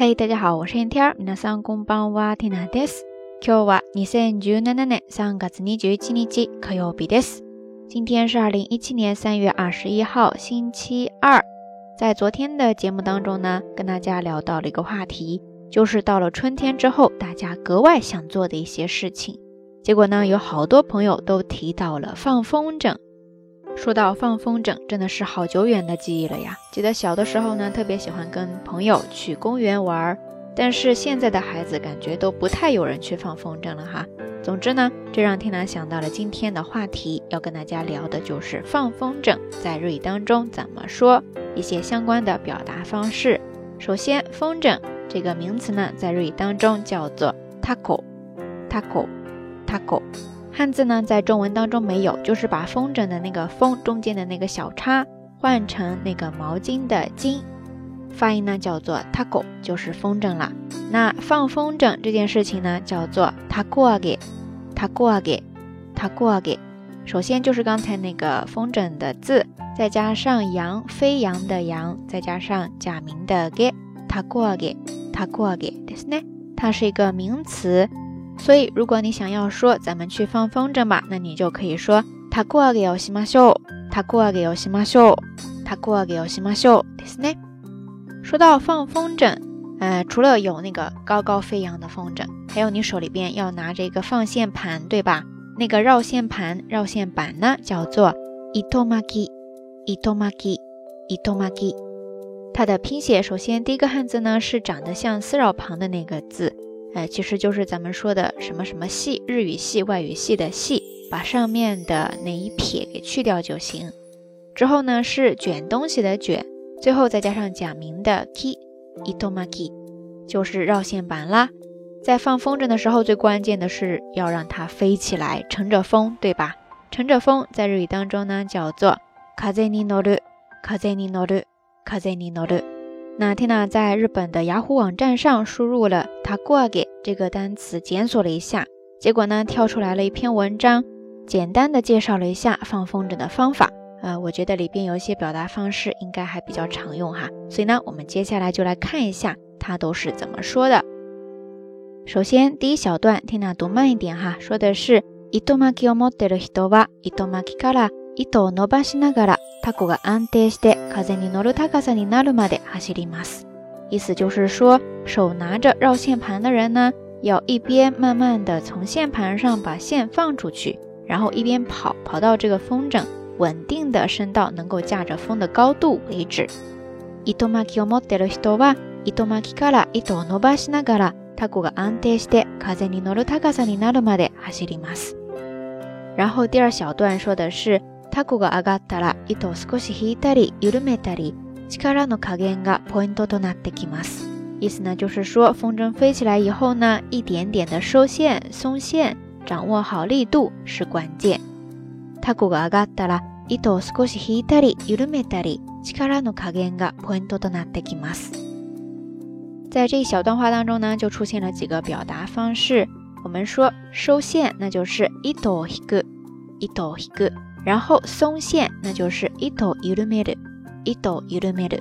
嗨，大家好，我是天儿。皆さんこんばんは、ティナです。今日は二千十七年三月二十一日、火曜日です。今天是二零一七年三月二十一号，星期二。在昨天的节目当中呢，跟大家聊到了一个话题，就是到了春天之后，大家格外想做的一些事情。结果呢，有好多朋友都提到了放风筝。说到放风筝，真的是好久远的记忆了呀。记得小的时候呢，特别喜欢跟朋友去公园玩儿。但是现在的孩子，感觉都不太有人去放风筝了哈。总之呢，这让天南想到了今天的话题，要跟大家聊的就是放风筝在日语当中怎么说，一些相关的表达方式。首先，风筝这个名词呢，在日语当中叫做 t taco, a c o。汉字呢，在中文当中没有，就是把风筝的那个“风”中间的那个小叉换成那个毛巾的“巾”，发音呢叫做 t a c o g 就是风筝了。那放风筝这件事情呢，叫做 “takugi”，takugi，takugi。首先就是刚才那个风筝的字，再加上“羊飞扬的“羊，再加上假名的 g e t a k u g e t a k u g i です呢，它是一个名词。所以，如果你想要说咱们去放风筝吧，那你就可以说他过个游戏嘛秀，他过个游戏嘛秀，他过个游戏嘛秀，对不对？说到放风筝，呃，除了有那个高高飞扬的风筝，还有你手里边要拿着一个放线盘，对吧？那个绕线盘、绕线板呢，叫做伊托马基、伊托马基、伊托马基。它的拼写，首先第一个汉字呢，是长得像丝绕旁的那个字。哎，其实就是咱们说的什么什么系，日语系、外语系的系，把上面的那一撇给去掉就行。之后呢是卷东西的卷，最后再加上假名的 ki，itomaki，就是绕线板啦。在放风筝的时候，最关键的是要让它飞起来，乘着风，对吧？乘着风，在日语当中呢叫做 kazeni noru，kazeni noru，kazeni noru。那 Tina 在日本的雅虎网站上输入了“他挂给”这个单词，检索了一下，结果呢跳出来了一篇文章，简单的介绍了一下放风筝的方法。呃，我觉得里边有一些表达方式应该还比较常用哈，所以呢，我们接下来就来看一下它都是怎么说的。首先第一小段，Tina 读慢一点哈，说的是 “itomaki o mo de r i h i o a i o m a k i k a a 糸を伸ばしながらタコが安定して風に乗る高さになるまで走ります。意思就是说，手拿着绕线盘的人呢，要一边慢慢的从线盘上把线放出去，然后一边跑，跑到这个风筝稳定的升到能够驾着风的高度为止。糸巻きを持っている人は糸巻きから糸を伸ばしながらタコが安定して風に乗る高さになるまで走ります。然后第二小段说的是。タコが上がったら糸を少し引いたり緩めたり、力の加減がポイントとなってきます。意思呢就是说，风筝飞起来以后呢，一点点的收线、松线，掌握好力度是关键。タコが上がったら糸を少し引いたり緩めたり、力の加減がポイントとなってきます。在这一小段话当中呢，就出现了几个表达方式。我们说收线，那就是糸を引く，糸を引く。然后松线，那就是 i 抖一揉 i 的，l 抖一揉捏的。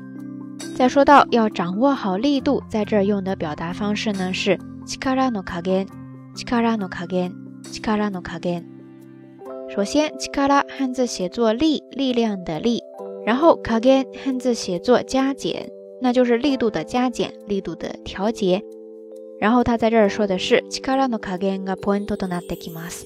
再说到要掌握好力度，在这儿用的表达方式呢是力卡拉诺卡根，力卡拉诺 a no k a g 卡 n 首先力卡 a 汉字写作力，力量的力。然后卡 n 汉字写作加减，那就是力度的加减，力度的调节。然后他在这儿说的是力卡拉 n 卡根が o イ n トとなってきます。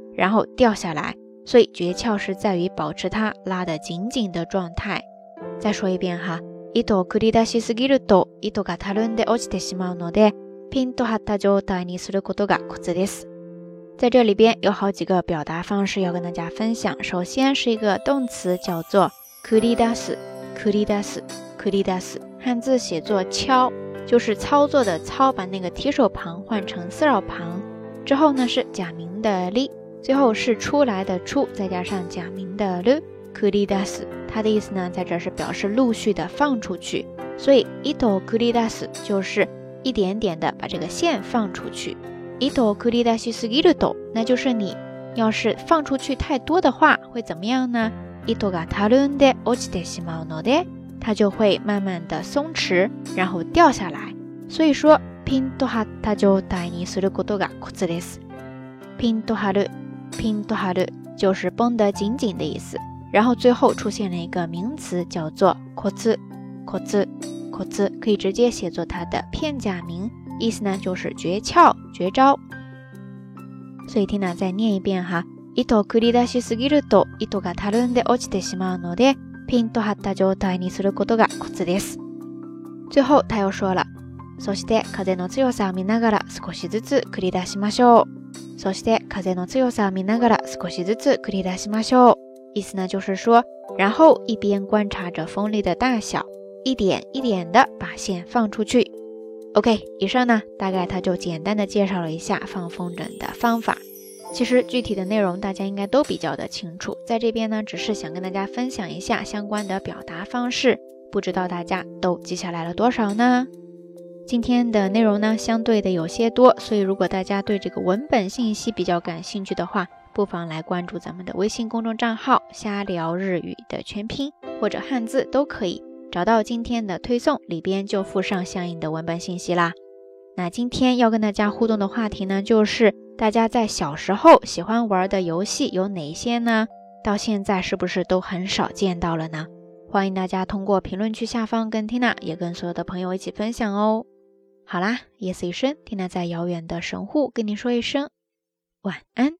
然后掉下来，所以诀窍是在于保持它拉得紧紧的状态。再说一遍哈，一头クリダスが落ちてしまうので、ピンと張った状態にすることがコツです。在这里边有好几个表达方式要跟大家分享。首先是一个动词，叫做繰り出す、繰り出す、繰り出す，汉字写作敲，就是操作的操，把那个提手旁换成四绕旁，之后呢是假名的リ。最后是出来的出，再加上假名的了。クリダス，它的意思呢，在这是表示陆续的放出去，所以一头クリダス就是一点点的把这个线放出去。一头クリダシスギルド，那就是你要是放出去太多的话，会怎么样呢？一头がタルンで落ちてしまうので，它就会慢慢的松弛，然后掉下来。所以说，ピンとハタジョタイニスルゴトガコツです。ピンとハル。拼多哈的，就是绷得紧紧的意思。然后最后出现了一个名词，叫做“コツ”，“コツ”，“コツ”，可以直接写作它的片假名，意思呢就是诀窍、绝招。所以听呐，再念一遍哈：伊头切り出しすぎると、糸がたるんで落ちてしまうので、ピンと張った状態にすることがコツです。最后他又说了。そして風の強さを見ながら少しずつ繰り出しましょう。そして風の強さを見ながら少しずつ繰り出しましょう。意思呢就是说，然后一边观察着风力的大小，一点一点的把线放出去。OK，以上呢大概他就简单的介绍了一下放风筝的方法。其实具体的内容大家应该都比较的清楚，在这边呢只是想跟大家分享一下相关的表达方式，不知道大家都记下来了多少呢？今天的内容呢，相对的有些多，所以如果大家对这个文本信息比较感兴趣的话，不妨来关注咱们的微信公众账号“瞎聊日语”的全拼或者汉字都可以，找到今天的推送里边就附上相应的文本信息啦。那今天要跟大家互动的话题呢，就是大家在小时候喜欢玩的游戏有哪些呢？到现在是不是都很少见到了呢？欢迎大家通过评论区下方跟缇娜也跟所有的朋友一起分享哦。好啦，夜色已深，听亮在遥远的神户，跟你说一声晚安。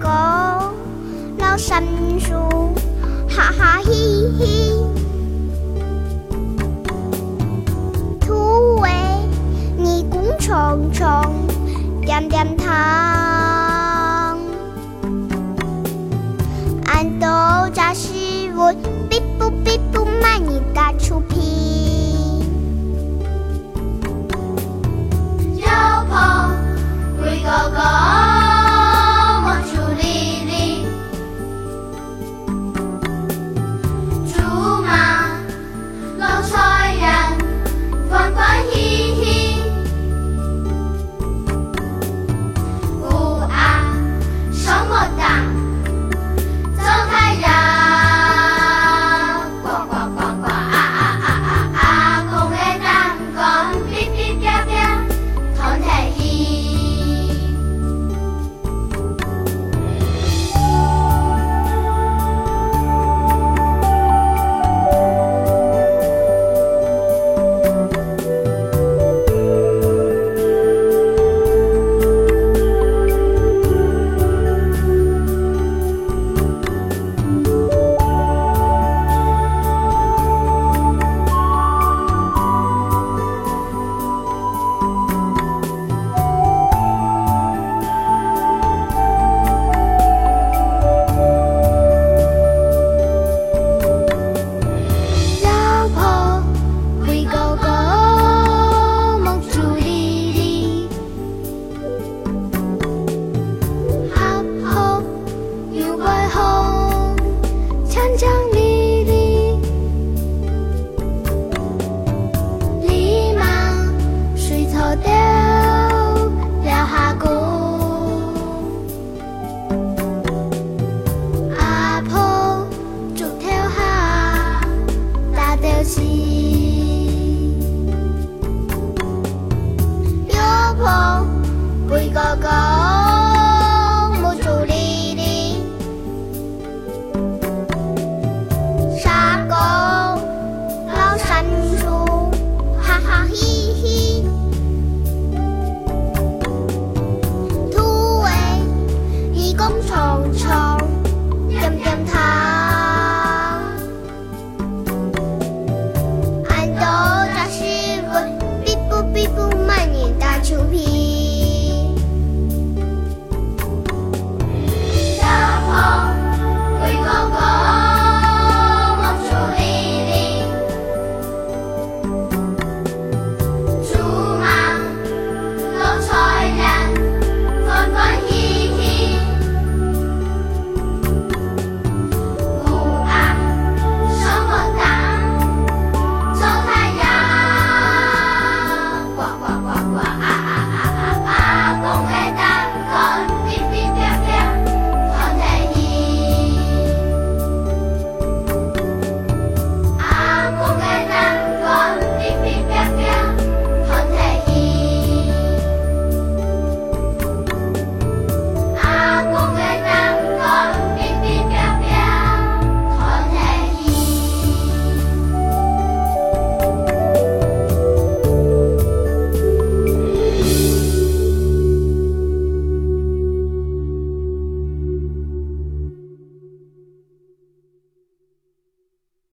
狗，老山树，哈哈嘿嘿。土围，迷宫重重，点点糖。俺都扎实，我比不比不卖你打出。